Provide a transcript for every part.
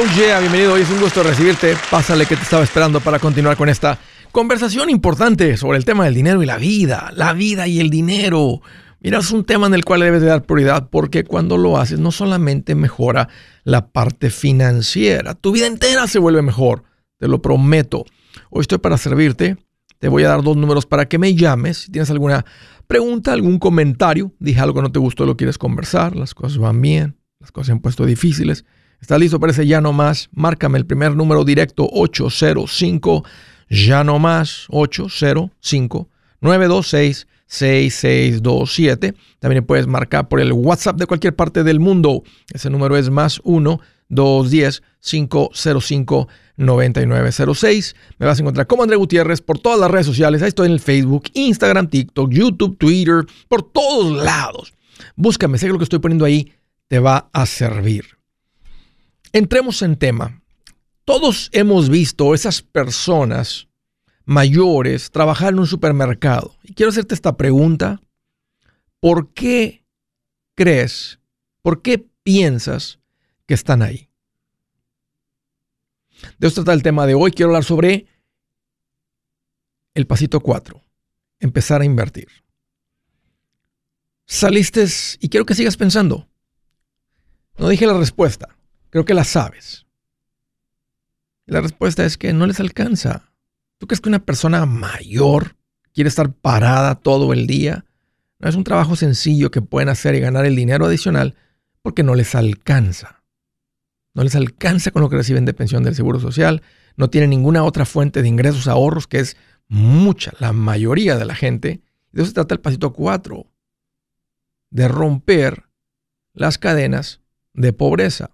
Oh bienvenido. Hoy es un gusto recibirte. Pásale que te estaba esperando para continuar con esta conversación importante sobre el tema del dinero y la vida. La vida y el dinero. Mira, es un tema en el cual debes de dar prioridad porque cuando lo haces no solamente mejora la parte financiera, tu vida entera se vuelve mejor. Te lo prometo. Hoy estoy para servirte. Te voy a dar dos números para que me llames. Si tienes alguna pregunta, algún comentario, dije algo que no te gustó, lo quieres conversar, las cosas van bien, las cosas se han puesto difíciles ¿Estás listo para ese ya no más? Márcame el primer número directo 805 ya no más 805 926 6627. También puedes marcar por el WhatsApp de cualquier parte del mundo. Ese número es más 1 210 505 9906. Me vas a encontrar como André Gutiérrez por todas las redes sociales. Ahí estoy en el Facebook, Instagram, TikTok, YouTube, Twitter, por todos lados. Búscame, sé que lo que estoy poniendo ahí te va a servir. Entremos en tema. Todos hemos visto esas personas mayores trabajar en un supermercado. Y quiero hacerte esta pregunta. ¿Por qué crees, por qué piensas que están ahí? De esto trata el tema de hoy. Quiero hablar sobre el pasito 4. Empezar a invertir. Saliste y quiero que sigas pensando. No dije la respuesta. Creo que la sabes. la respuesta es que no les alcanza. ¿Tú crees que una persona mayor quiere estar parada todo el día? No es un trabajo sencillo que pueden hacer y ganar el dinero adicional porque no les alcanza. No les alcanza con lo que reciben de pensión del Seguro Social. No tienen ninguna otra fuente de ingresos, ahorros, que es mucha, la mayoría de la gente. De eso se trata el pasito 4. De romper las cadenas de pobreza.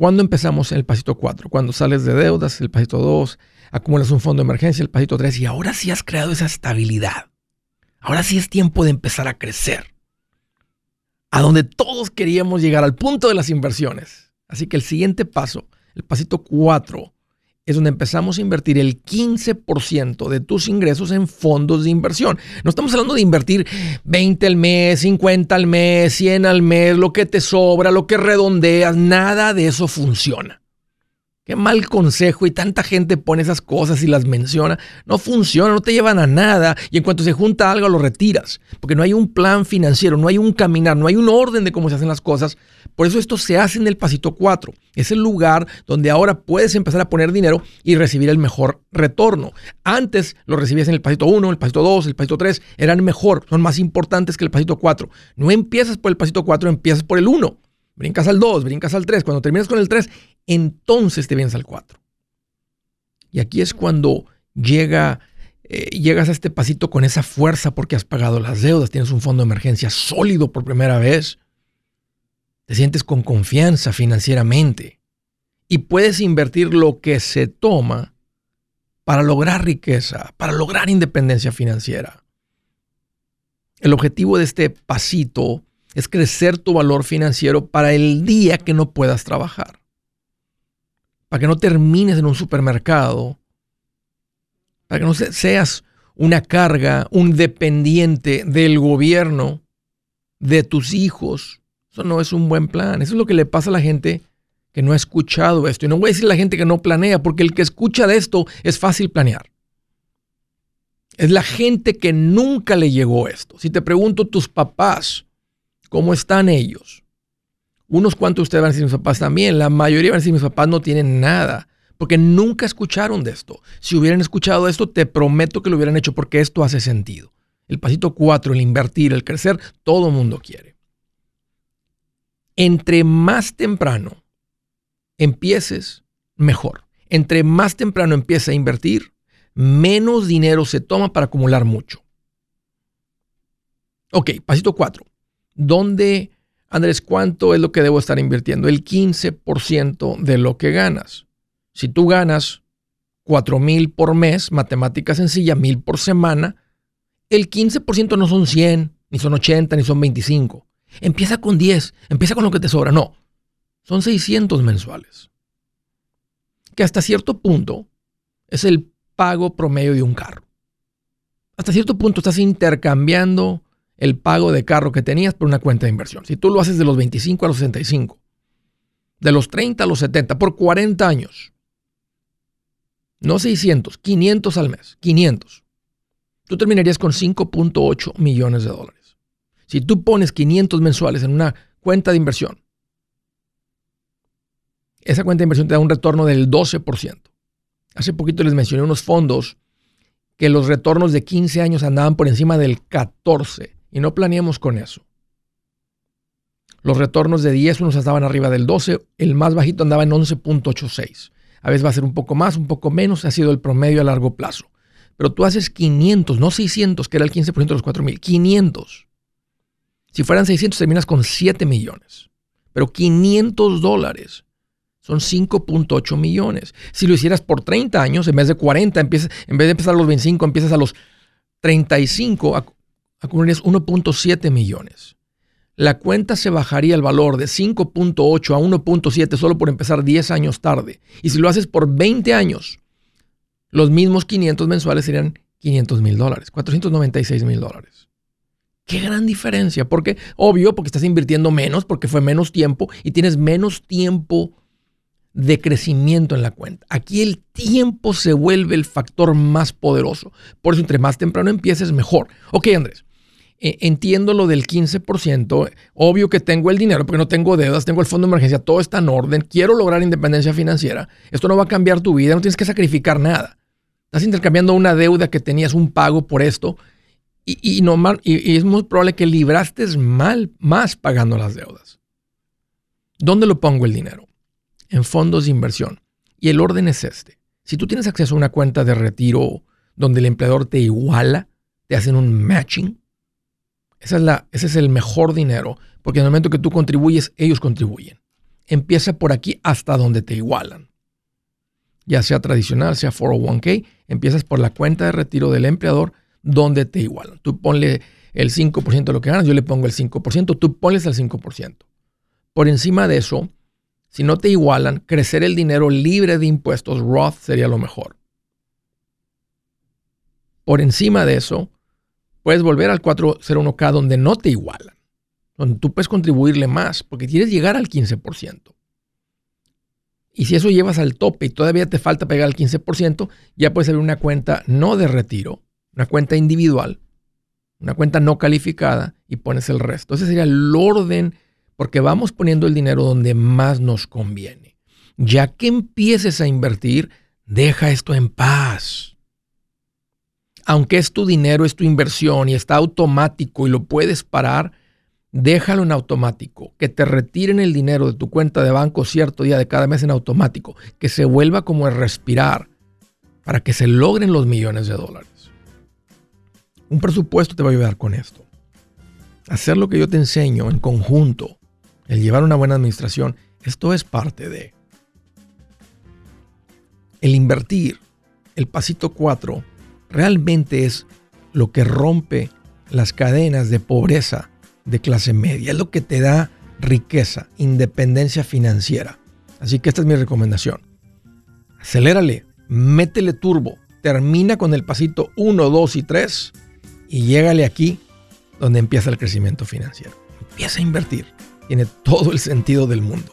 ¿Cuándo empezamos el pasito 4? Cuando sales de deudas, el pasito 2, acumulas un fondo de emergencia, el pasito 3, y ahora sí has creado esa estabilidad. Ahora sí es tiempo de empezar a crecer. A donde todos queríamos llegar, al punto de las inversiones. Así que el siguiente paso, el pasito 4, es donde empezamos a invertir el 15% de tus ingresos en fondos de inversión. No estamos hablando de invertir 20 al mes, 50 al mes, 100 al mes, lo que te sobra, lo que redondeas, nada de eso funciona. Qué mal consejo y tanta gente pone esas cosas y las menciona. No funciona, no te llevan a nada y en cuanto se junta algo lo retiras, porque no hay un plan financiero, no hay un caminar, no hay un orden de cómo se hacen las cosas. Por eso esto se hace en el pasito 4. Es el lugar donde ahora puedes empezar a poner dinero y recibir el mejor retorno. Antes lo recibías en el pasito 1, el pasito 2, el pasito 3, eran mejor, son más importantes que el pasito 4. No empiezas por el pasito 4, empiezas por el 1. Brincas al 2, brincas al 3. Cuando terminas con el 3, entonces te vienes al 4. Y aquí es cuando llega, eh, llegas a este pasito con esa fuerza porque has pagado las deudas, tienes un fondo de emergencia sólido por primera vez, te sientes con confianza financieramente y puedes invertir lo que se toma para lograr riqueza, para lograr independencia financiera. El objetivo de este pasito es crecer tu valor financiero para el día que no puedas trabajar para que no termines en un supermercado, para que no seas una carga, un dependiente del gobierno, de tus hijos. Eso no es un buen plan. Eso es lo que le pasa a la gente que no ha escuchado esto. Y no voy a decir a la gente que no planea, porque el que escucha de esto es fácil planear. Es la gente que nunca le llegó esto. Si te pregunto tus papás, ¿cómo están ellos? Unos cuantos de ustedes van a decir mis papás también. La mayoría van a decir mis papás no tienen nada. Porque nunca escucharon de esto. Si hubieran escuchado esto, te prometo que lo hubieran hecho porque esto hace sentido. El pasito cuatro, el invertir, el crecer, todo el mundo quiere. Entre más temprano empieces, mejor. Entre más temprano empieces a invertir, menos dinero se toma para acumular mucho. Ok, pasito cuatro. ¿Dónde Andrés, ¿cuánto es lo que debo estar invirtiendo? El 15% de lo que ganas. Si tú ganas 4 mil por mes, matemática sencilla, mil por semana, el 15% no son 100, ni son 80, ni son 25. Empieza con 10, empieza con lo que te sobra. No, son 600 mensuales. Que hasta cierto punto es el pago promedio de un carro. Hasta cierto punto estás intercambiando el pago de carro que tenías por una cuenta de inversión. Si tú lo haces de los 25 a los 65, de los 30 a los 70, por 40 años. No 600, 500 al mes, 500. Tú terminarías con 5.8 millones de dólares. Si tú pones 500 mensuales en una cuenta de inversión, esa cuenta de inversión te da un retorno del 12%. Hace poquito les mencioné unos fondos que los retornos de 15 años andaban por encima del 14 y no planeamos con eso. Los retornos de 10 unos estaban arriba del 12, el más bajito andaba en 11.86. A veces va a ser un poco más, un poco menos, ha sido el promedio a largo plazo. Pero tú haces 500, no 600, que era el 15% de los 4.000, 500. Si fueran 600 terminas con 7 millones. Pero 500 dólares son 5.8 millones. Si lo hicieras por 30 años, en vez de 40, empiezas, en vez de empezar a los 25, empiezas a los 35, acumularías 1.7 millones. La cuenta se bajaría el valor de 5.8 a 1.7 solo por empezar 10 años tarde. Y si lo haces por 20 años, los mismos 500 mensuales serían 500 mil dólares, 496 mil dólares. Qué gran diferencia, porque obvio, porque estás invirtiendo menos, porque fue menos tiempo y tienes menos tiempo de crecimiento en la cuenta. Aquí el tiempo se vuelve el factor más poderoso. Por eso, entre más temprano empieces, mejor. Ok, Andrés, eh, entiendo lo del 15%. Obvio que tengo el dinero porque no tengo deudas, tengo el fondo de emergencia, todo está en orden. Quiero lograr independencia financiera. Esto no va a cambiar tu vida, no tienes que sacrificar nada. Estás intercambiando una deuda que tenías, un pago por esto. Y, y es muy probable que libraste mal, más pagando las deudas. ¿Dónde lo pongo el dinero? en fondos de inversión. Y el orden es este. Si tú tienes acceso a una cuenta de retiro donde el empleador te iguala, te hacen un matching, esa es la, ese es el mejor dinero, porque en el momento que tú contribuyes, ellos contribuyen. Empieza por aquí hasta donde te igualan. Ya sea tradicional, sea 401k, empiezas por la cuenta de retiro del empleador donde te igualan. Tú ponle el 5% de lo que ganas, yo le pongo el 5%, tú pones el 5%. Por encima de eso, si no te igualan, crecer el dinero libre de impuestos Roth sería lo mejor. Por encima de eso, puedes volver al 401k donde no te igualan, donde tú puedes contribuirle más, porque quieres llegar al 15%. Y si eso llevas al tope y todavía te falta pegar al 15%, ya puedes abrir una cuenta no de retiro, una cuenta individual, una cuenta no calificada y pones el resto. Ese sería el orden porque vamos poniendo el dinero donde más nos conviene. Ya que empieces a invertir, deja esto en paz. Aunque es tu dinero, es tu inversión y está automático y lo puedes parar, déjalo en automático. Que te retiren el dinero de tu cuenta de banco cierto día de cada mes en automático. Que se vuelva como el respirar para que se logren los millones de dólares. Un presupuesto te va a ayudar con esto. Hacer lo que yo te enseño en conjunto el llevar una buena administración, esto es parte de. El invertir, el pasito 4, realmente es lo que rompe las cadenas de pobreza de clase media, es lo que te da riqueza, independencia financiera. Así que esta es mi recomendación. Acelérale, métele turbo, termina con el pasito 1, 2 y 3 y llégale aquí donde empieza el crecimiento financiero. Empieza a invertir tiene todo el sentido del mundo.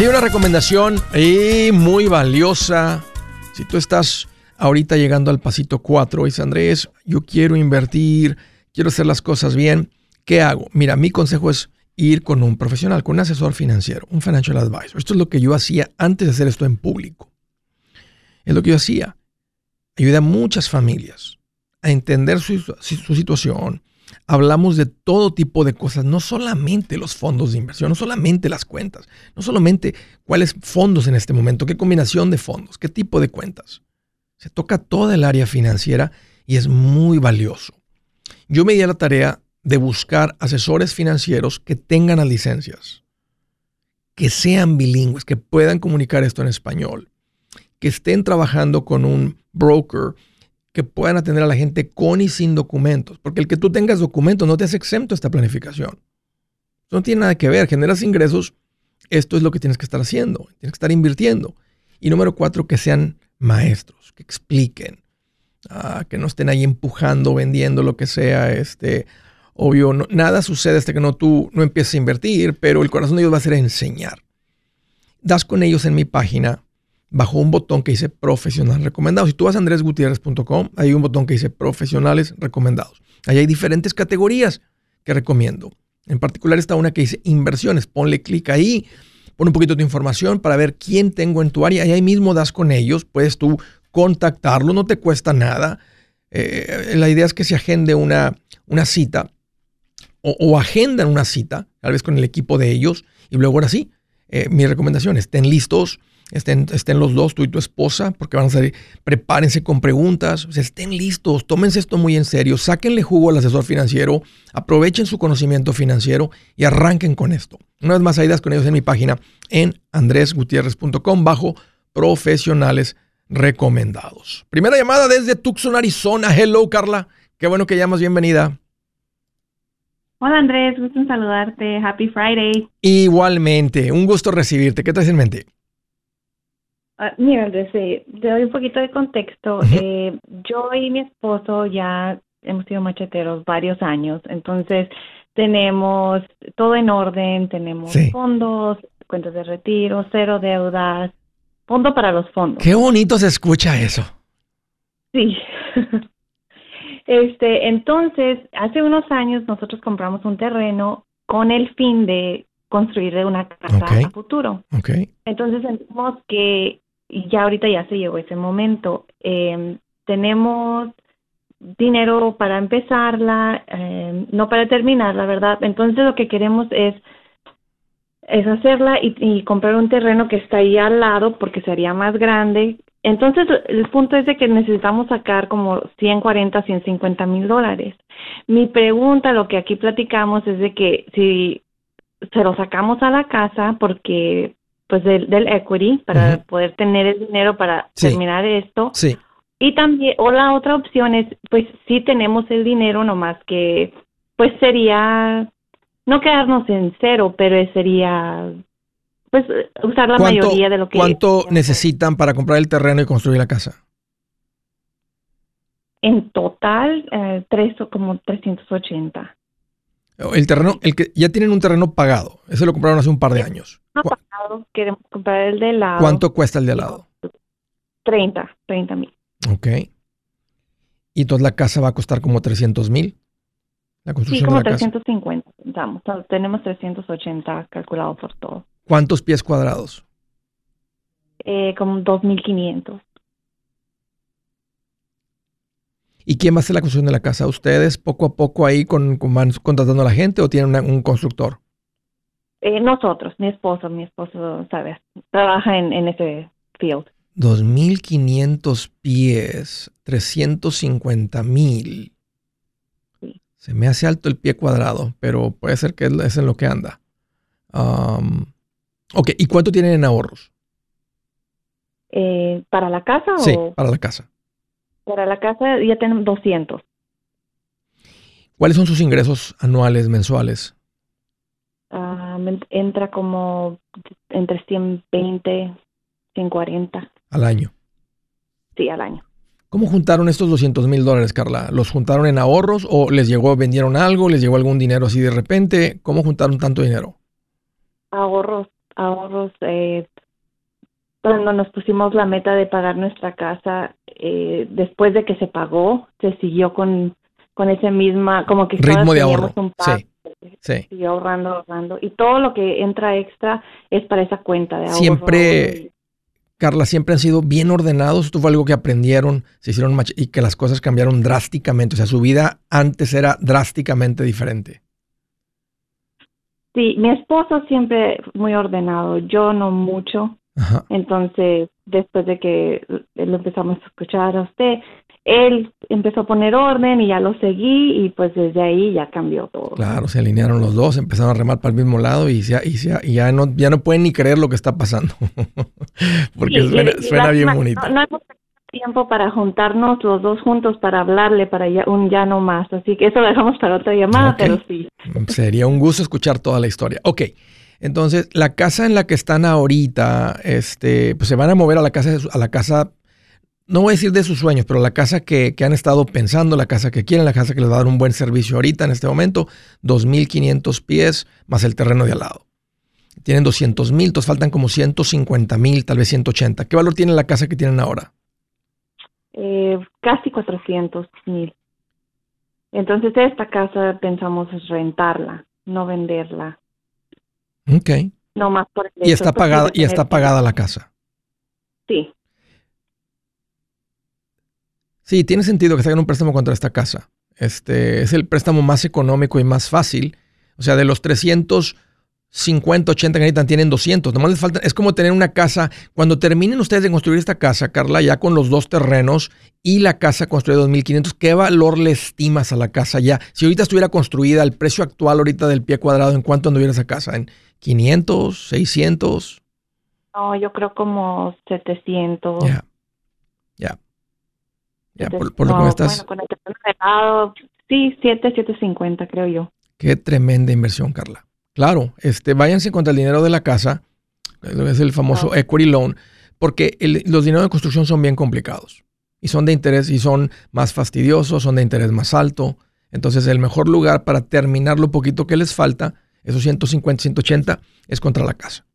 Sí, una recomendación y muy valiosa. Si tú estás ahorita llegando al pasito 4 y dices, Andrés, yo quiero invertir, quiero hacer las cosas bien, ¿qué hago? Mira, mi consejo es ir con un profesional, con un asesor financiero, un financial advisor. Esto es lo que yo hacía antes de hacer esto en público. Es lo que yo hacía. Ayudé a muchas familias a entender su situación, hablamos de todo tipo de cosas, no solamente los fondos de inversión, no solamente las cuentas, no solamente cuáles fondos en este momento, qué combinación de fondos, qué tipo de cuentas. Se toca toda el área financiera y es muy valioso. Yo me di a la tarea de buscar asesores financieros que tengan las licencias, que sean bilingües, que puedan comunicar esto en español, que estén trabajando con un broker que puedan atender a la gente con y sin documentos. Porque el que tú tengas documentos no te hace exento esta planificación. no tiene nada que ver. Generas ingresos. Esto es lo que tienes que estar haciendo. Tienes que estar invirtiendo. Y número cuatro, que sean maestros, que expliquen. Ah, que no estén ahí empujando, vendiendo lo que sea. Este, obvio, nada sucede hasta que no tú no empieces a invertir, pero el corazón de ellos va a ser enseñar. Das con ellos en mi página bajo un botón que dice profesionales recomendados. Si tú vas a andresgutierrez.com, hay un botón que dice profesionales recomendados. Ahí hay diferentes categorías que recomiendo. En particular está una que dice inversiones. Ponle clic ahí, pon un poquito de información para ver quién tengo en tu área y ahí mismo das con ellos. Puedes tú contactarlo, no te cuesta nada. Eh, la idea es que se agende una, una cita o, o, agendan una cita, tal vez con el equipo de ellos. Y luego ahora sí, eh, mi recomendación, estén listos Estén, estén, los dos, tú y tu esposa, porque van a salir, prepárense con preguntas, estén listos, tómense esto muy en serio, sáquenle jugo al asesor financiero, aprovechen su conocimiento financiero y arranquen con esto. Una vez más, hay ideas con ellos en mi página en andresgutierrez.com bajo profesionales recomendados. Primera llamada desde Tucson, Arizona. Hello, Carla. Qué bueno que llamas, bienvenida. Hola Andrés, gusto en saludarte. Happy Friday. Igualmente, un gusto recibirte. ¿Qué traes en mente? Uh, mira, Andrés, te doy un poquito de contexto. eh, yo y mi esposo ya hemos sido macheteros varios años, entonces tenemos todo en orden, tenemos fondos, cuentas de retiro, cero deudas, fondo para los fondos. Qué bonito se escucha eso. Sí. este, entonces, hace unos años nosotros compramos un terreno con el fin de construir una casa a futuro. Okay. Entonces sentimos que y ya ahorita ya se llegó ese momento. Eh, tenemos dinero para empezarla, eh, no para terminarla, ¿verdad? Entonces lo que queremos es es hacerla y, comprar un terreno que está ahí al lado porque sería más grande. Entonces el punto es de que necesitamos sacar como 140, 150 mil dólares. Mi pregunta, lo que aquí platicamos es de que si se lo sacamos a la casa porque pues del, del equity para poder tener el dinero para terminar esto. Sí. Y también, o la otra opción es, pues sí tenemos el dinero, nomás que, pues sería, no quedarnos en cero, pero sería, pues usar la mayoría de lo que... ¿Cuánto necesitan para comprar el terreno y construir la casa? En total, eh, tres o como 380. El terreno, el que ya tienen un terreno pagado. Ese lo compraron hace un par de años. Queremos comprar el de lado. ¿Cuánto cuesta el de lado? 30, 30 mil. Ok. ¿Y entonces la casa va a costar como 300 mil? La construcción sí, como de la 350, casa. tenemos 380 calculado por todo. ¿Cuántos pies cuadrados? Eh, como 2.500. ¿Y quién va a hacer la construcción de la casa? ¿Ustedes poco a poco ahí con, van contratando a la gente o tienen un constructor? Eh, nosotros, mi esposo, mi esposo, ¿sabes? Trabaja en, en ese field. 2.500 pies, 350.000. Sí. Se me hace alto el pie cuadrado, pero puede ser que es en lo que anda. Um, ok, ¿y cuánto tienen en ahorros? Eh, ¿Para la casa? Sí, para la casa. Para la casa ya tenemos 200. ¿Cuáles son sus ingresos anuales, mensuales? Entra como entre 120, 140. ¿Al año? Sí, al año. ¿Cómo juntaron estos 200 mil dólares, Carla? ¿Los juntaron en ahorros o les llegó, vendieron algo, les llegó algún dinero así de repente? ¿Cómo juntaron tanto dinero? Ahorros, ahorros. Eh, cuando nos pusimos la meta de pagar nuestra casa, eh, después de que se pagó, se siguió con, con ese misma, como que ritmo de ahorro. Un sí. Sí. Siguió ahorrando, ahorrando. Y todo lo que entra extra es para esa cuenta de ahorro. Siempre, Carla, siempre han sido bien ordenados. Esto fue algo que aprendieron, se hicieron y que las cosas cambiaron drásticamente. O sea, su vida antes era drásticamente diferente. Sí, mi esposo siempre muy ordenado, yo no mucho. Entonces, después de que lo empezamos a escuchar a usted, él empezó a poner orden y ya lo seguí y pues desde ahí ya cambió todo. Claro, se alinearon los dos, empezaron a remar para el mismo lado y, ya, y, ya, no, ya no pueden ni creer lo que está pasando. Porque suena, bien bonito. No, hemos tenido tiempo para juntarnos los dos juntos para hablarle para ya, un ya no más. Así que eso lo dejamos para otra llamada, pero sí. Sería un gusto escuchar toda la historia. Ok. Entonces, la casa en la que están ahorita, este, pues se van a mover a la casa, a la casa no voy a decir de sus sueños, pero la casa que, han estado pensando, la casa que quieren, la casa que les va a dar un buen servicio ahorita en este momento, 2.500 pies más el terreno de al lado. Tienen 200 mil, entonces faltan como 150 mil, tal vez 180. ¿Qué valor tiene la casa que tienen ahora? Eh, casi 400 mil. Entonces esta casa pensamos rentarla, no venderla. Ok. No más por el y está pagada y está pagada la casa. Sí. Sí, tiene sentido que se hagan un préstamo contra esta casa. Este es el préstamo más económico y más fácil. O sea, de los 350, 80 que necesitan, tienen 200. Nomás les falta, es como tener una casa. Cuando terminen ustedes de construir esta casa, Carla, ya con los dos terrenos y la casa construida 2500, ¿qué valor le estimas a la casa ya? Si ahorita estuviera construida, el precio actual ahorita del pie cuadrado, ¿en cuánto anduviera esa casa? ¿En 500, 600? No, yo creo como 700. Ya. Ya por, lo que me estás... Bueno, con el lado, sí, 7, 750 creo yo. Qué tremenda inversión, Carla. Claro, este, váyanse contra el dinero de la casa, es el famoso equity loan, porque los dineros de construcción son bien complicados y son de interés y son más fastidiosos, son de interés más alto. Entonces, el mejor lugar para terminar lo poquito que les falta, esos 150, 180, es contra la casa.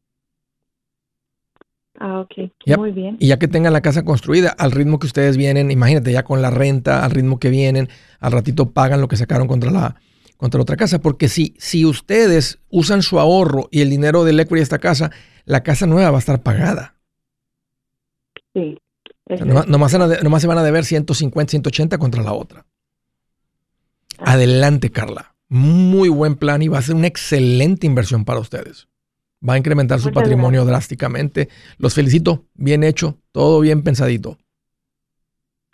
Ah, ok. Muy bien. Y ya que tengan la casa construida, al ritmo que ustedes vienen, imagínate ya con la renta, al ritmo que vienen, al ratito pagan lo que sacaron contra la, contra otra casa. Porque si, si ustedes usan su ahorro y el dinero del equity de esta casa, la casa nueva va a estar pagada. Sí. nomás, se van a deber 150, 180 contra la otra. Ah. Adelante, Carla. Muy buen plan y va a ser una excelente inversión para ustedes va a incrementar su patrimonio drásticamente. Los felicito, bien hecho, todo bien pensadito.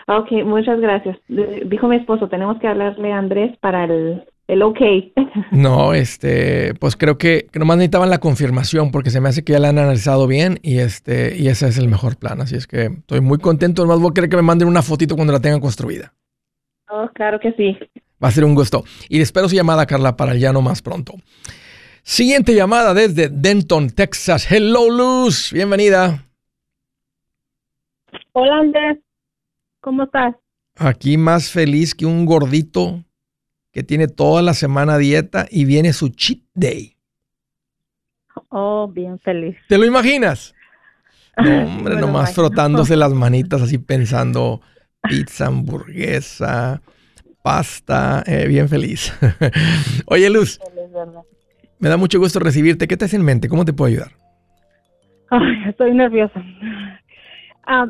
Ok, muchas gracias. Dijo mi esposo, tenemos que hablarle a Andrés para el, el ok. No, este, pues creo que, que, nomás necesitaban la confirmación porque se me hace que ya la han analizado bien y este, y ese es el mejor plan. Así es que estoy muy contento. Nomás voy a querer que me manden una fotito cuando la tengan construida. Oh, claro que sí. Va a ser un gusto. Y espero su llamada, Carla, para el llano más pronto. Siguiente llamada desde Denton, Texas. Hello, Luz. Bienvenida. Hola, Andrés. ¿Cómo estás? Aquí más feliz que un gordito que tiene toda la semana dieta y viene su cheat day. Oh, bien feliz. ¿Te lo imaginas? No, hombre, nomás frotándose las manitas así pensando pizza, hamburguesa, pasta, eh, bien feliz. Oye, Luz, me da mucho gusto recibirte. ¿Qué te hace en mente? ¿Cómo te puedo ayudar? Ay, estoy nerviosa. Ah,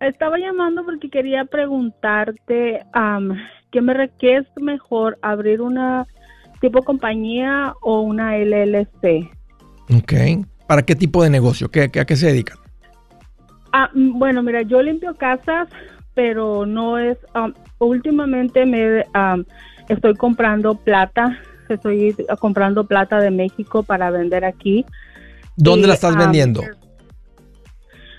estaba llamando porque quería preguntarte ¿qué, me, ¿qué es mejor abrir una tipo compañía o una LLC? Ok. ¿Para qué tipo de negocio? ¿Qué, ¿A qué se dedican? Ah, bueno, mira, yo limpio casas, pero no es... últimamente me estoy comprando plata, estoy comprando plata de México para vender aquí. ¿Dónde la estás vendiendo?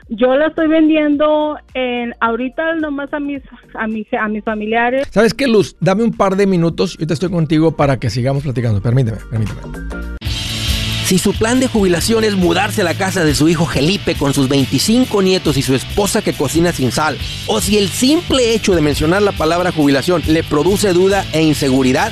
Yo la estoy vendiendo en ahorita nomás a mis a mis a mis familiares. ¿Sabes qué, Luz? Dame un par de minutos, yo te estoy contigo para que sigamos platicando. Permíteme, permíteme. Si su plan de jubilación es mudarse a la casa de su hijo Felipe con sus 25 nietos y su esposa que cocina sin sal, o si el simple hecho de mencionar la palabra jubilación le produce duda e inseguridad,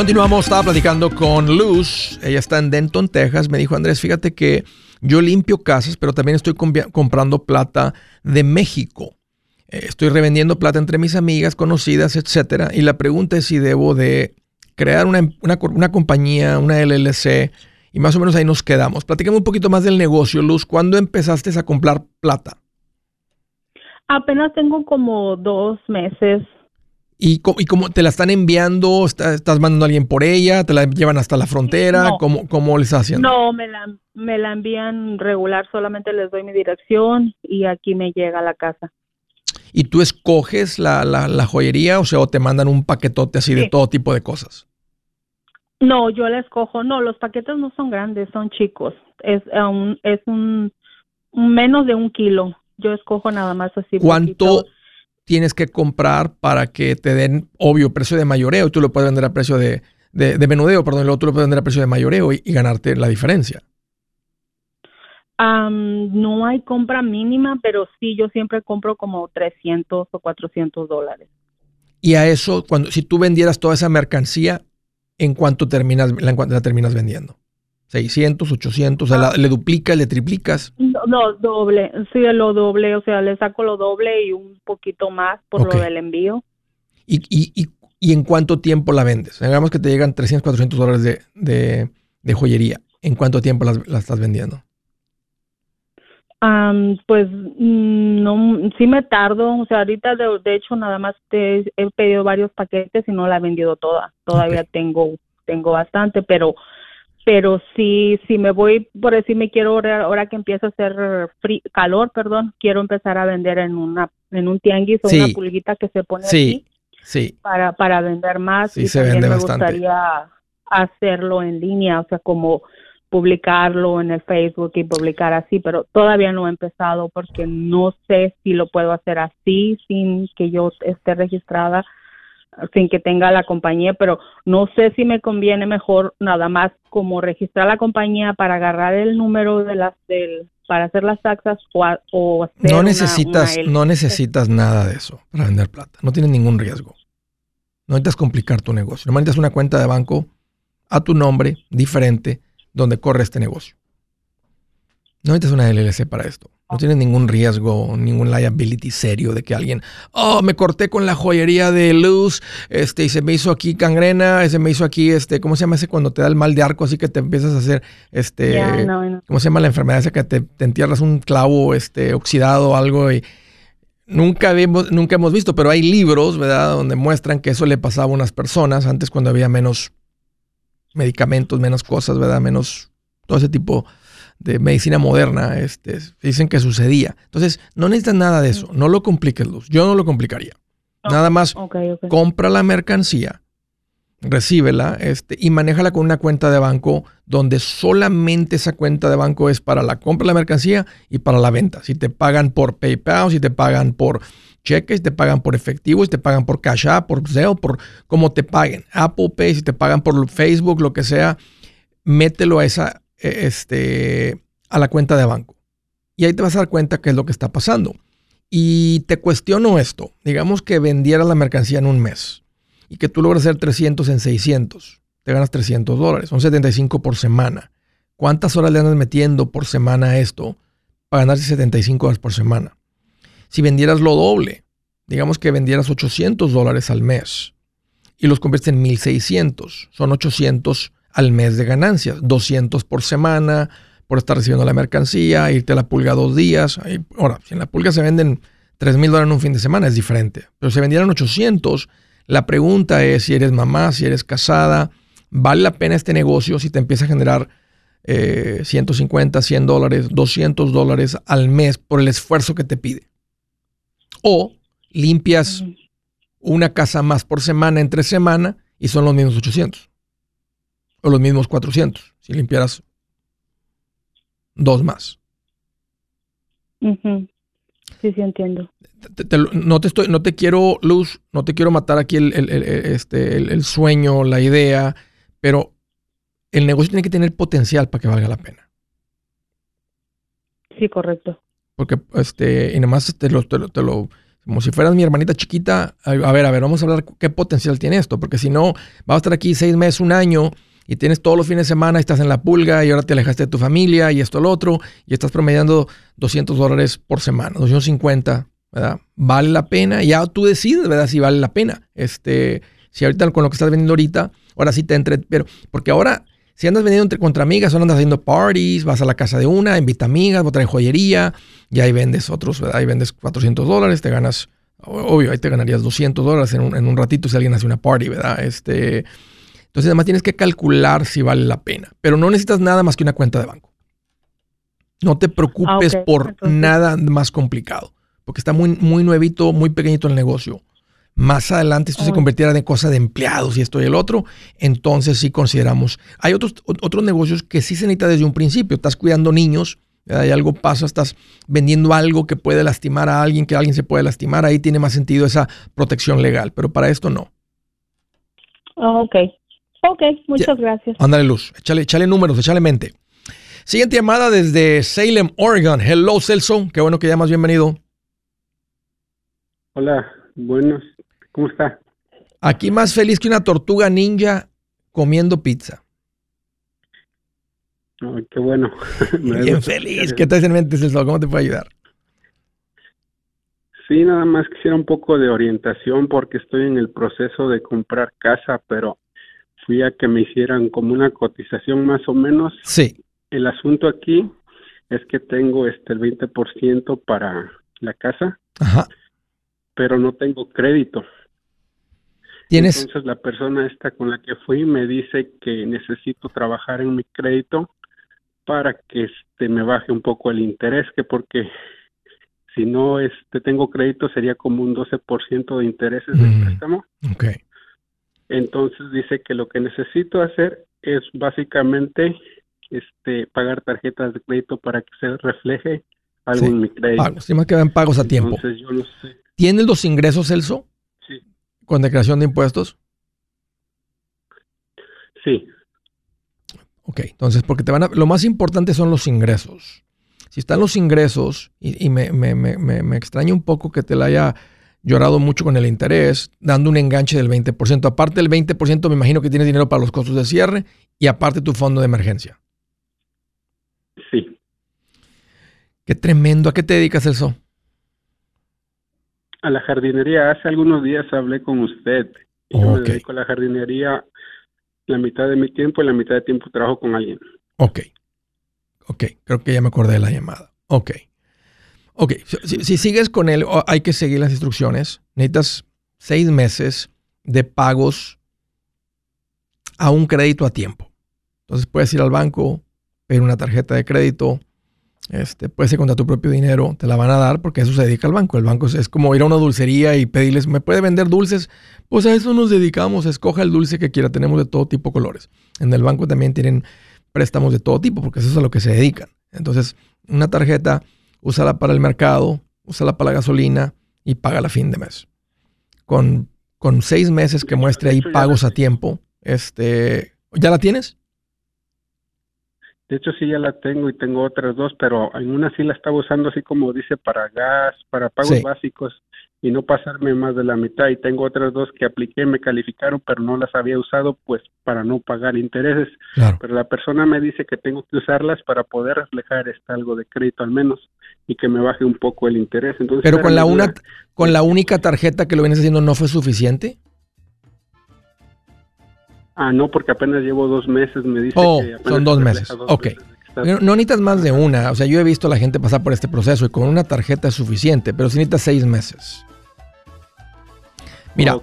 Continuamos, estaba platicando con Luz, ella está en Denton, Texas. Me dijo, Andrés, fíjate que yo limpio casas, pero también estoy comprando plata de México. Eh, estoy revendiendo plata entre mis amigas, conocidas, etcétera. Y la pregunta es si debo de crear una, una, compañía, una LLC, y más o menos ahí nos quedamos. Platícame un poquito más del negocio, Luz. ¿Cuándo empezaste a comprar plata? Apenas tengo como dos meses ¿Y, cómo te la están enviando? ¿Estás mandando a alguien por ella? ¿Te la llevan hasta la frontera? ¿Cómo, ¿Cómo les haciendo? No, me la, me la envían regular, solamente les doy mi dirección y aquí me llega a la casa. ¿Y tú escoges la, la, joyería o sea, o te mandan un paquetote así de todo tipo de cosas? No, yo la escojo. No, los paquetes no son grandes, son chicos. Es, um, es un, menos de un kilo. Yo escojo nada más así. ¿Cuánto? Tienes que comprar para que te den, obvio, precio de mayoreo. Tú lo puedes vender a precio de, de, menudeo, perdón, el otro lo puedes vender a precio de mayoreo y, ganarte la diferencia. no hay compra mínima, pero sí, yo siempre compro como 300 o 400 dólares. Y a eso, cuando si tú vendieras toda esa mercancía, ¿en cuánto terminas, la, la terminas vendiendo? 600, 800, o sea, le duplicas, le triplicas. No, doble, sí, lo doble, o sea, le saco lo doble y un poquito más por lo del envío. ¿Y, y, y, y en cuánto tiempo la vendes? Digamos que te llegan 300, 400 dólares de, de, de joyería. ¿En cuánto tiempo las, estás vendiendo? pues mm, no, sí me tardo, o sea, ahorita de, de hecho nada más te, he pedido varios paquetes y no la he vendido toda. Todavía tengo tengo bastante, pero pero si si me voy por decir me quiero ahora, que empieza a hacer calor perdón quiero empezar a vender en una en un tianguis o una pulguita que se pone sí, sí. para para vender más y se también me gustaría hacerlo en línea o sea como publicarlo en el Facebook y publicar así, pero todavía no he empezado porque no sé si lo puedo hacer así sin que yo esté registrada sin que tenga la compañía, pero no sé si me conviene mejor nada más como registrar la compañía para agarrar el número de las del para hacer las taxas o, hacer no necesitas no necesitas nada de eso para vender plata, no tienes ningún riesgo. No necesitas complicar tu negocio. No necesitas una cuenta de banco a tu nombre diferente donde corre este negocio. No necesitas una LLC para esto. No tienes ningún riesgo, ningún liability serio de que alguien, oh, me corté con la joyería de luz, este, y se me hizo aquí cangrena, se me hizo aquí, este, ¿cómo se llama ese cuando te da el mal de arco? Así que te empiezas a hacer, este, ¿cómo se llama la enfermedad esa que te, entierras un clavo, este, oxidado o algo y nunca vemos, nunca hemos visto, pero hay libros, ¿verdad? Donde muestran que eso le pasaba a unas personas antes cuando había menos medicamentos, menos cosas, ¿verdad? Menos todo ese tipo de medicina moderna, este, dicen que sucedía. Entonces, no necesitas nada de eso, no lo compliques, Luz. Yo no lo complicaría. nada más compra la mercancía, recíbela este, y manéjala con una cuenta de banco donde solamente esa cuenta de banco es para la compra de la mercancía y para la venta. Si te pagan por PayPal, si te pagan por cheques, si te pagan por efectivo, si te pagan por Cash App, por Zelle, por como te paguen. Apple Pay, si te pagan por Facebook, lo que sea, mételo a esa este, a la cuenta de banco. Y ahí te vas a dar cuenta qué es lo que está pasando. Y te cuestiono esto. Digamos que vendieras la mercancía en un mes y que tú logras hacer 300 en 600. Te ganas 300 dólares. Son 75 por semana. ¿Cuántas horas le andas metiendo por semana a esto para ganarse 75 dólares por semana? Si vendieras lo doble, digamos que vendieras 800 dólares al mes y los conviertes en 1600, son 800 al mes de ganancias, 200 por semana por estar recibiendo la mercancía, irte a la pulga dos días. Ahora, si en la pulga se venden 3 mil dólares en un fin de semana, es diferente. Pero si vendieran 800, la pregunta es si eres mamá, si eres casada, ¿vale la pena este negocio si te empieza a generar 150, eh, 100 dólares, 200 dólares al mes por el esfuerzo que te pide? O limpias una casa más por semana entre semana y son los mismos 800 o los mismos 400 si limpiaras dos más. Sí, sí, entiendo. no te estoy, no te quiero, Luz, no te quiero matar aquí el, este, el, sueño, la idea, pero el negocio tiene que tener potencial para que valga la pena. Sí, correcto. Porque, este, y nada más te lo, te lo, te lo como si fueras mi hermanita chiquita, a ver, a ver, vamos a hablar qué potencial tiene esto, porque si no, va a estar aquí seis meses, un año, y tienes todos los fines de semana, estás en la pulga y ahora te alejaste de tu familia y esto, lo otro, y estás promediando 200 dólares por semana, 250, ¿verdad? Vale la pena, ya tú decides, ¿verdad? Si vale la pena. Este, si ahorita con lo que estás vendiendo ahorita, ahora sí te entre, pero, porque ahora, si andas vendiendo entre, contra amigas, ahora andas haciendo parties, vas a la casa de una, invita amigas, traer joyería, y ahí vendes otros, ¿verdad? Ahí vendes 400 dólares, te ganas, obvio, ahí te ganarías 200 dólares en un, en un ratito si alguien hace una party, ¿verdad? Este, entonces, además tienes que calcular si vale la pena. Pero no necesitas nada más que una cuenta de banco. No te preocupes ah, por nada más complicado, porque está muy, muy nuevito, muy pequeñito el negocio. Más adelante esto se convertirá en cosa de empleados y esto y el otro, entonces sí consideramos. Hay otros, otros negocios que sí se necesita desde un principio. Estás cuidando niños, hay algo pasa, estás vendiendo algo que puede lastimar a alguien, que alguien se puede lastimar, ahí tiene más sentido esa protección legal, pero para esto no. ok, Ok, muchas gracias. Ándale luz, échale, échale números, échale mente. Siguiente llamada desde Salem, Oregon. Hello, Celso. Qué bueno que llamas, bienvenido. Hola, buenos. ¿Cómo está? Aquí más feliz que una tortuga ninja comiendo pizza. qué bueno. Bien feliz. ¿Qué te hace en mente, Celso? ¿Cómo te puedo ayudar? Sí, nada más quisiera un poco de orientación porque estoy en el proceso de comprar casa, pero fui a que me hicieran como una cotización más o menos. Sí. El asunto aquí es que tengo este el 20% para la casa. Ajá. Pero no tengo crédito. ¿Tienes? Entonces la persona esta con la que fui me dice que necesito trabajar en mi crédito para que este me baje un poco el interés, que porque si no este tengo crédito sería como un 12% de intereses del mm, préstamo. Okay. Entonces dice que lo que necesito hacer es básicamente este pagar tarjetas de crédito para que se refleje algo en mi crédito. Pagos, más que ven pagos a tiempo. Entonces yo no sé. ¿Tienes los ingresos, Celso? Sí. ¿Con declaración de impuestos? Sí. Ok, entonces, porque te van a, lo más importante son los ingresos. Si están los ingresos, y, me, me, me, me, extraña un poco que te la haya llorado mucho con el interés, dando un enganche del 20%. Aparte del 20%, me imagino que tienes dinero para los costos de cierre y aparte tu fondo de emergencia. Sí. Qué tremendo. ¿A qué te dedicas, eso? A la jardinería. Hace algunos días hablé con usted. Yo me dedico a la jardinería la mitad de mi tiempo y la mitad de tiempo trabajo con alguien. Ok. Ok. Creo que ya me acordé de la llamada. Ok. Ok. Si, si sigues con él, hay que seguir las instrucciones. Necesitas seis meses de pagos a un crédito a tiempo. Entonces puedes ir al banco, pedir una tarjeta de crédito, este, puedes ir contra tu propio dinero, te la van a dar porque eso se dedica al banco. El banco es, como ir a una dulcería y pedirles, ¿me puede vender dulces? Pues a eso nos dedicamos, escoja el dulce que quiera, tenemos de todo tipo colores. En el banco también tienen préstamos de todo tipo porque eso es a lo que se dedican. Entonces, una tarjeta, úsala para el mercado, úsala para la gasolina y paga a fin de mes. Con, con seis meses que muestre ahí pagos a tiempo, este, ¿ya la tienes? De hecho, sí ya la tengo y tengo otras dos, pero en una sí la estaba usando así como dice para gas, para pagos básicos y no pasarme más de la mitad. Y tengo otras dos que apliqué, me calificaron, pero no las había usado pues para no pagar intereses. Pero la persona me dice que tengo que usarlas para poder reflejar este algo de crédito al menos y que me baje un poco el interés. Entonces, pero con la una, con la única tarjeta que lo vienes haciendo no fue suficiente. Ah, no, porque apenas llevo dos meses, me dice oh, son dos meses. ok. No, necesitas más de una. O sea, yo he visto a la gente pasar por este proceso y con una tarjeta es suficiente, pero si necesitas seis meses. Mira,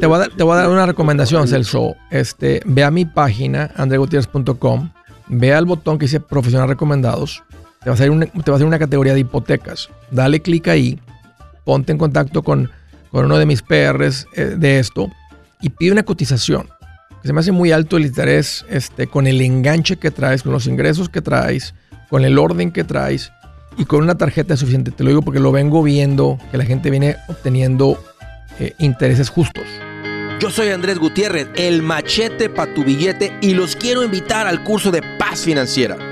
te, voy a dar, una recomendación, Celso. Este, ve a mi página, andregutierrez.com, ve al botón que dice profesional recomendados. Te va, a salir una, te va a una categoría de hipotecas. Dale clic ahí, ponte en contacto con, con uno de mis PRs eh, de esto y pide una cotización se me hace muy alto el interés este, con el enganche que traes, con los ingresos que traes, con el orden que traes y con una tarjeta suficiente. Te lo digo porque lo vengo viendo que la gente viene obteniendo eh, intereses justos. Yo soy Andrés Gutiérrez, el machete para tu billete y los quiero invitar al curso de paz financiera.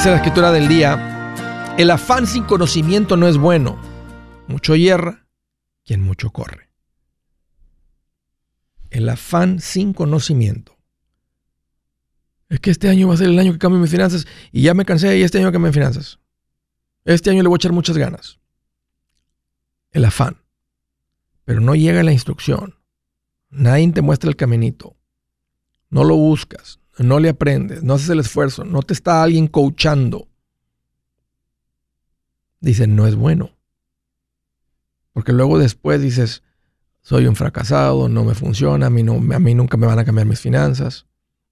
Dice la escritura del día, el afán sin conocimiento no es bueno. Mucho hierra quien mucho corre. El afán sin conocimiento. Es que este año va a ser el año que cambie mis finanzas y ya me cansé y este año cambie mis finanzas. Este año le voy a echar muchas ganas. El afán. Pero no llega la instrucción. Nadie te muestra el caminito. No lo buscas no le aprendes, no haces el esfuerzo, no te está alguien coachando, dicen, no es bueno. Porque luego después dices, soy un fracasado, no me funciona, a mí, no, a mí nunca me van a cambiar mis finanzas.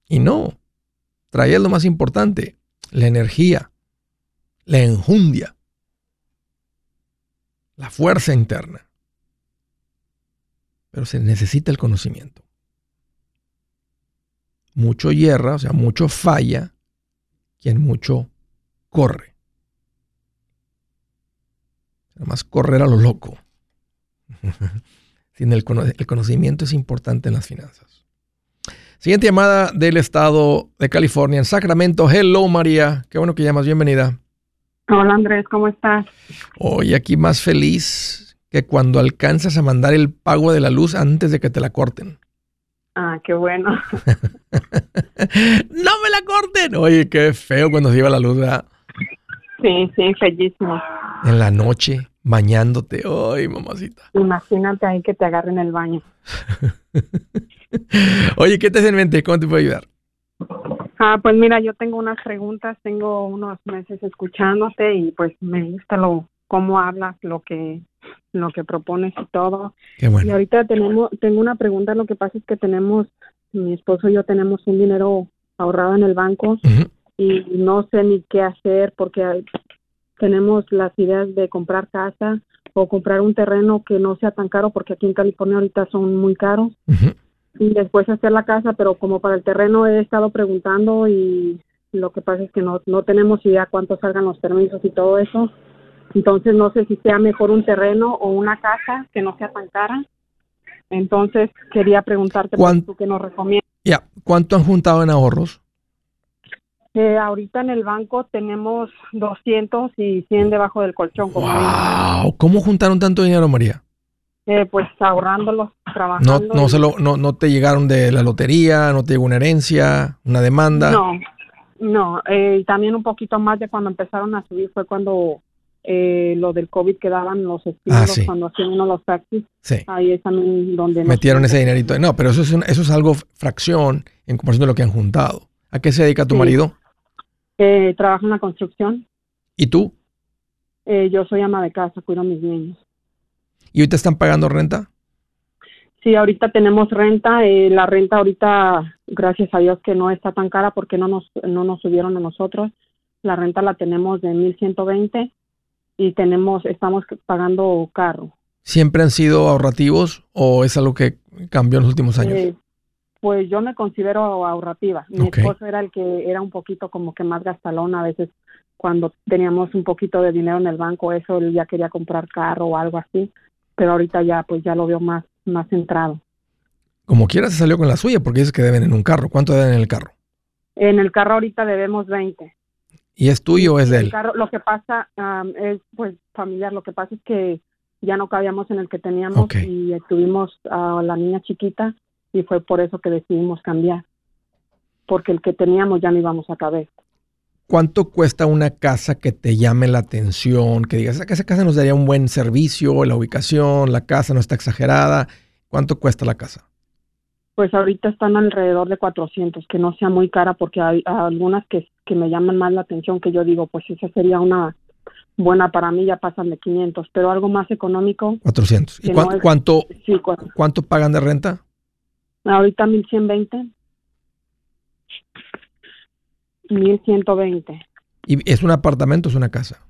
Y no, traía lo más importante, la energía, la enjundia, la fuerza interna. Pero se necesita el conocimiento mucho hierra, o sea, mucho falla, quien mucho corre. Además, correr a lo loco. Sin el, el conocimiento es importante en las finanzas. Siguiente llamada del estado de California, en Sacramento. Hello, María. Qué bueno que llamas. Bienvenida. Hola, Andrés. ¿Cómo estás? Hoy aquí más feliz que cuando alcanzas a mandar el pago de la luz antes de que te la corten. Ah, qué bueno. no me la corten. Oye, qué feo cuando se iba la luz. Sí, sí, bellísimo. En la noche, bañándote. Ay, mamacita. Imagínate ahí que te agarren el baño. Oye, ¿qué te hace en mente? ¿Cómo te puedo ayudar? Ah, pues mira, yo tengo unas preguntas, tengo unos meses escuchándote y pues me gusta lo cómo hablas, lo que lo que propones y todo. Qué Y bueno. ahorita tenemos tengo una pregunta, lo que pasa es que tenemos mi esposo y yo tenemos un dinero ahorrado en el banco y no sé ni qué hacer porque hay- tenemos las ideas de comprar casa o comprar un terreno que no sea tan caro porque aquí en California ahorita son muy caros y después hacer la casa, pero como para el terreno he estado preguntando y lo que pasa es que no, no tenemos idea cuánto salgan los permisos y todo eso. Entonces no sé si sea mejor un terreno o una casa que no sea tan cara. Entonces quería preguntarte pues, ¿Cuán- tú qué nos recomiendas. Ya, ¿cuánto han juntado en ahorros? Eh, ahorita en el banco tenemos 200 y 100 debajo del colchón. Como. Wow, ¿cómo juntaron tanto dinero, María? Eh, pues ahorrándolos, No, trabajando. no, y- se lo, no, no te llegaron de la lotería, no te llegó una herencia, una demanda. No, no. eh, y también un poquito más de cuando empezaron a subir fue cuando eh, lo del COVID que daban los estímulos, Ah, sí. cuando hacían uno los taxis. Sí, Ahí es también donde... nos- metieron ese dinerito. No, pero eso es, un- eso es algo fracción en comparación de lo que han juntado. ¿A qué se dedica tu Sí. marido? Eh, trabajo en la construcción. ¿Y tú? Eh, yo soy ama de casa, cuido a mis niños. ¿Y te están pagando renta? Sí, ahorita tenemos renta. eh, la renta ahorita, gracias a Dios que no está tan cara porque no nos, no nos subieron a nosotros. La renta la tenemos de 1120 y tenemos, estamos pagando carro. ¿Siempre han sido ahorrativos o es algo que cambió en los últimos años? Eh, pues yo me considero ahorrativa. Mi esposo era el que era un poquito como que más gastalón a veces cuando teníamos un poquito de dinero en el banco, eso él ya quería comprar carro o algo así, pero ahorita ya pues ya lo veo más más centrado. Como quiera se salió con la suya porque dices que deben en un carro. ¿Cuánto deben en el carro? En el carro ahorita debemos 20. ¿Y es tuyo o es de El él? carro, lo que pasa es pues familiar, lo que pasa es que ya no cabíamos en el que teníamos y eh, tuvimos a la niña chiquita y fue por eso que decidimos cambiar, porque el que teníamos ya no íbamos a caber. ¿Cuánto cuesta una casa que te llame la atención? Que digas, esa casa nos daría un buen servicio, la ubicación, la casa no está exagerada. ¿Cuánto cuesta la casa? Pues ahorita están alrededor de 400, que no sea muy cara porque hay algunas que, que me llaman más la atención que yo digo, pues esa sería una buena para mí, ya pasan de 500, pero algo más económico, 400. ¿Y Que cuán- no es- cuánto, sí, cu- cuánto pagan de renta? ahorita 1120. 1120 ¿Y es un apartamento o es una casa?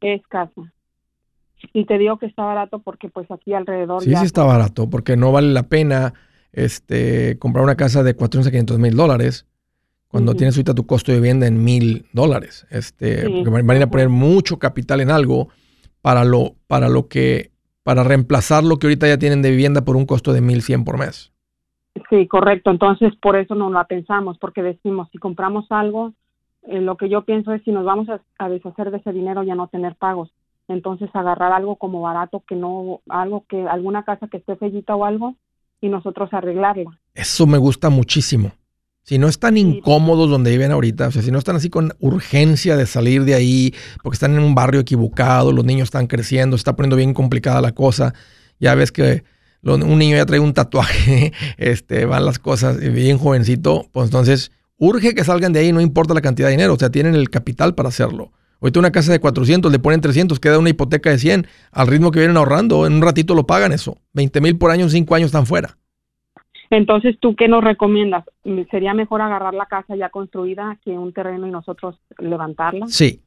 es casa. Y te digo que está barato porque pues aquí alrededor Sí, ya sí está barato, porque no vale la pena este, comprar una casa de 400 a 500 mil dólares cuando Ujú. tienes ahorita tu costo de vivienda en mil dólares. Este, Sí, porque van a ir a poner mucho capital en algo para lo, para lo que, para reemplazar lo que ahorita ya tienen de vivienda por un costo de 1100 por mes. Sí, correcto. Entonces, por eso no la pensamos, porque decimos, si compramos algo, eh, lo que yo pienso es si nos vamos a, a deshacer de ese dinero, ya no tener pagos. Entonces, agarrar algo como barato, que no, algo que, alguna casa que esté fellita o algo, y nosotros arreglarla. Eso me gusta muchísimo. Si no están incómodos donde viven ahorita, o sea, si no están así con urgencia de salir de ahí, porque están en un barrio equivocado, los niños están creciendo, se está poniendo bien complicada la cosa, ya ves que lo- un niño ya trae un tatuaje, este, van las cosas bien jovencito, pues entonces urge que salgan de ahí, no importa la cantidad de dinero, o sea, tienen el capital para hacerlo. Ahorita una casa de 400, le ponen 300, queda una hipoteca de 100, al ritmo que vienen ahorrando, en un ratito lo pagan eso. 20 mil por año en 5 años están fuera. Entonces, ¿tú qué nos recomiendas? ¿Sería mejor agarrar la casa ya construida que un terreno y nosotros levantarla? Sí,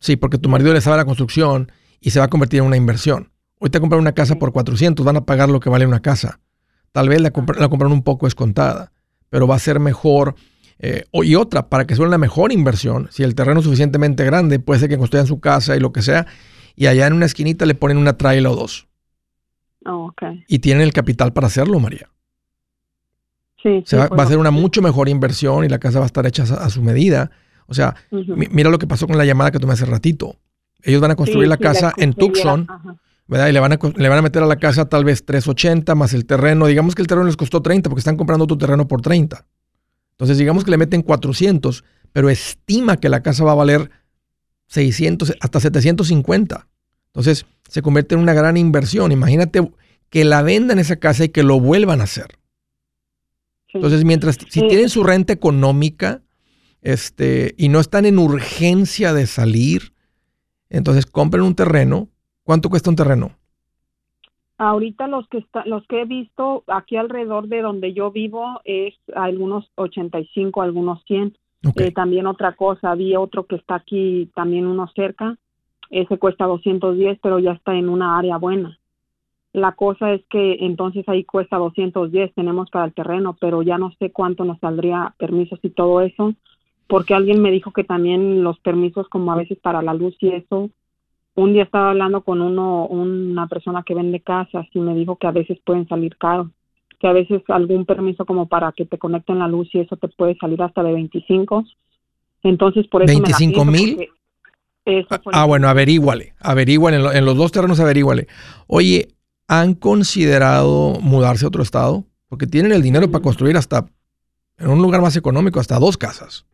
sí, porque tu marido le sabe la construcción y se va a convertir en una inversión. Hoy te compran una casa por 400, van a pagar lo que vale una casa. Tal vez la, compra- la compraron un poco escontada, pero va a ser mejor. Eh, y otra, para que sea una mejor inversión, si el terreno es suficientemente grande, puede ser que construyan su casa y lo que sea, y allá en una esquinita le ponen una trailer o dos. Oh, ok. Y tienen el capital para hacerlo, María. Sí, Se sí, va, pues va a ser una mucho mejor inversión y la casa va a estar hecha a, a su medida. O sea, mira lo que pasó con la llamada que tomé hace ratito. Ellos van a construir Sí, la casa en Tucson, ajá. ¿verdad? Y le van, a, le van a meter a la casa tal vez 380 más el terreno. Digamos que el terreno les costó 30 porque están comprando tu terreno por 30. Entonces, digamos que le meten 400, pero estima que la casa va a valer 600, hasta 750. Entonces se convierte en una gran inversión. Imagínate que la vendan esa casa y que lo vuelvan a hacer. Entonces, mientras, si tienen su renta económica este, y no están en urgencia de salir, entonces compren un terreno. ¿Cuánto cuesta un terreno? Ahorita los que está, los que he visto aquí alrededor de donde yo vivo es algunos 85, algunos 100. Eh, también otra cosa, había otro que está aquí también uno cerca, ese cuesta 210, pero ya está en una área buena. La cosa es que entonces ahí cuesta 210, tenemos para el terreno, pero ya no sé cuánto nos saldría permisos y todo eso, porque alguien me dijo que también los permisos como a veces para la luz y eso, un día estaba hablando con uno, una persona que vende casas y me dijo que a veces pueden salir caros, que a veces algún permiso como para que te conecten la luz y eso te puede salir hasta de 25. Entonces por eso... ¿25 mil? Ah, bueno, averíguale, averíguale, en, en, los dos terrenos averíguale. Oye, ¿Han considerado mudarse a otro estado? Porque tienen el dinero para construir hasta, en un lugar más económico, hasta dos casas.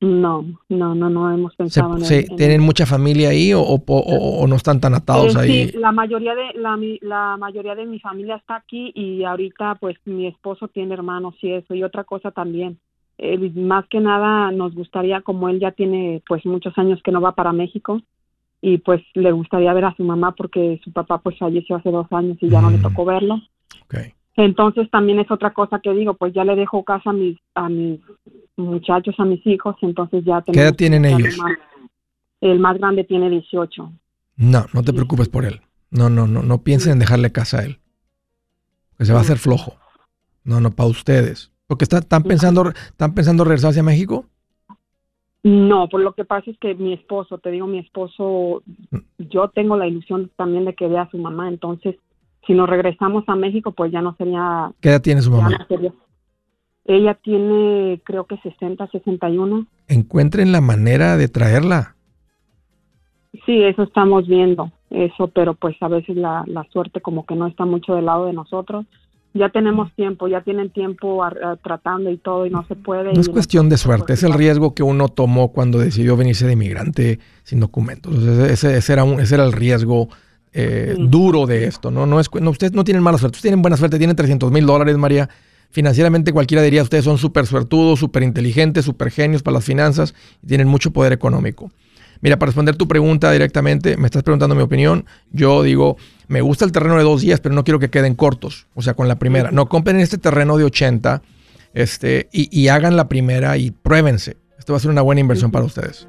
No, no, no, no hemos pensado en, sí, ¿Tienen mucha familia ahí o, no están tan atados eh, ahí? Sí, la mayoría, de, la, la, mayoría de mi familia está aquí y ahorita pues mi esposo tiene hermanos y eso. Y otra cosa también, eh, más que nada nos gustaría, como él ya tiene pues muchos años que no va para México, y pues le gustaría ver a su mamá porque su papá pues falleció hace dos años y ya no le mm. tocó verlo. Entonces también es otra cosa que digo, pues ya le dejo casa a mis, a mis muchachos, a mis hijos, entonces ya ¿Qué edad tienen ellos? el más grande tiene 18. No, no te preocupes por él. No, no, no, no piensen en dejarle casa a él. Que se va a hacer flojo. No, no, para ustedes. Porque están pensando, están pensando regresarse a México. No, por lo que pasa es que mi esposo, te digo, mi esposo, yo tengo la ilusión también de que vea a su mamá, entonces si nos regresamos a México, pues ya no sería... ¿Qué edad tiene su mamá? ella tiene, creo que 60, 61. Encuentren la manera de traerla. Sí, eso estamos viendo, eso, pero pues a veces la, la suerte como que no está mucho del lado de nosotros ya tenemos tiempo, ya tienen tiempo tratando y todo y no se puede. No es cuestión de suerte, es el riesgo que uno tomó cuando decidió venirse de inmigrante sin documentos. ese, ese, era, un, ese era el riesgo eh, duro de esto. ¿no? No es, no, ustedes no tienen mala suerte, ustedes tienen buena suerte, tienen 300 mil dólares, María. Financieramente cualquiera diría, ustedes son súper suertudos, súper inteligentes, súper genios para las finanzas y tienen mucho poder económico. Mira, para responder tu pregunta directamente, me estás preguntando mi opinión. Yo digo, me gusta el terreno de dos días, pero no quiero que queden cortos. O sea, con la primera. No, compren este terreno de 80 este, y, hagan la primera y pruébense. Esto va a ser una buena inversión para ustedes.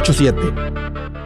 87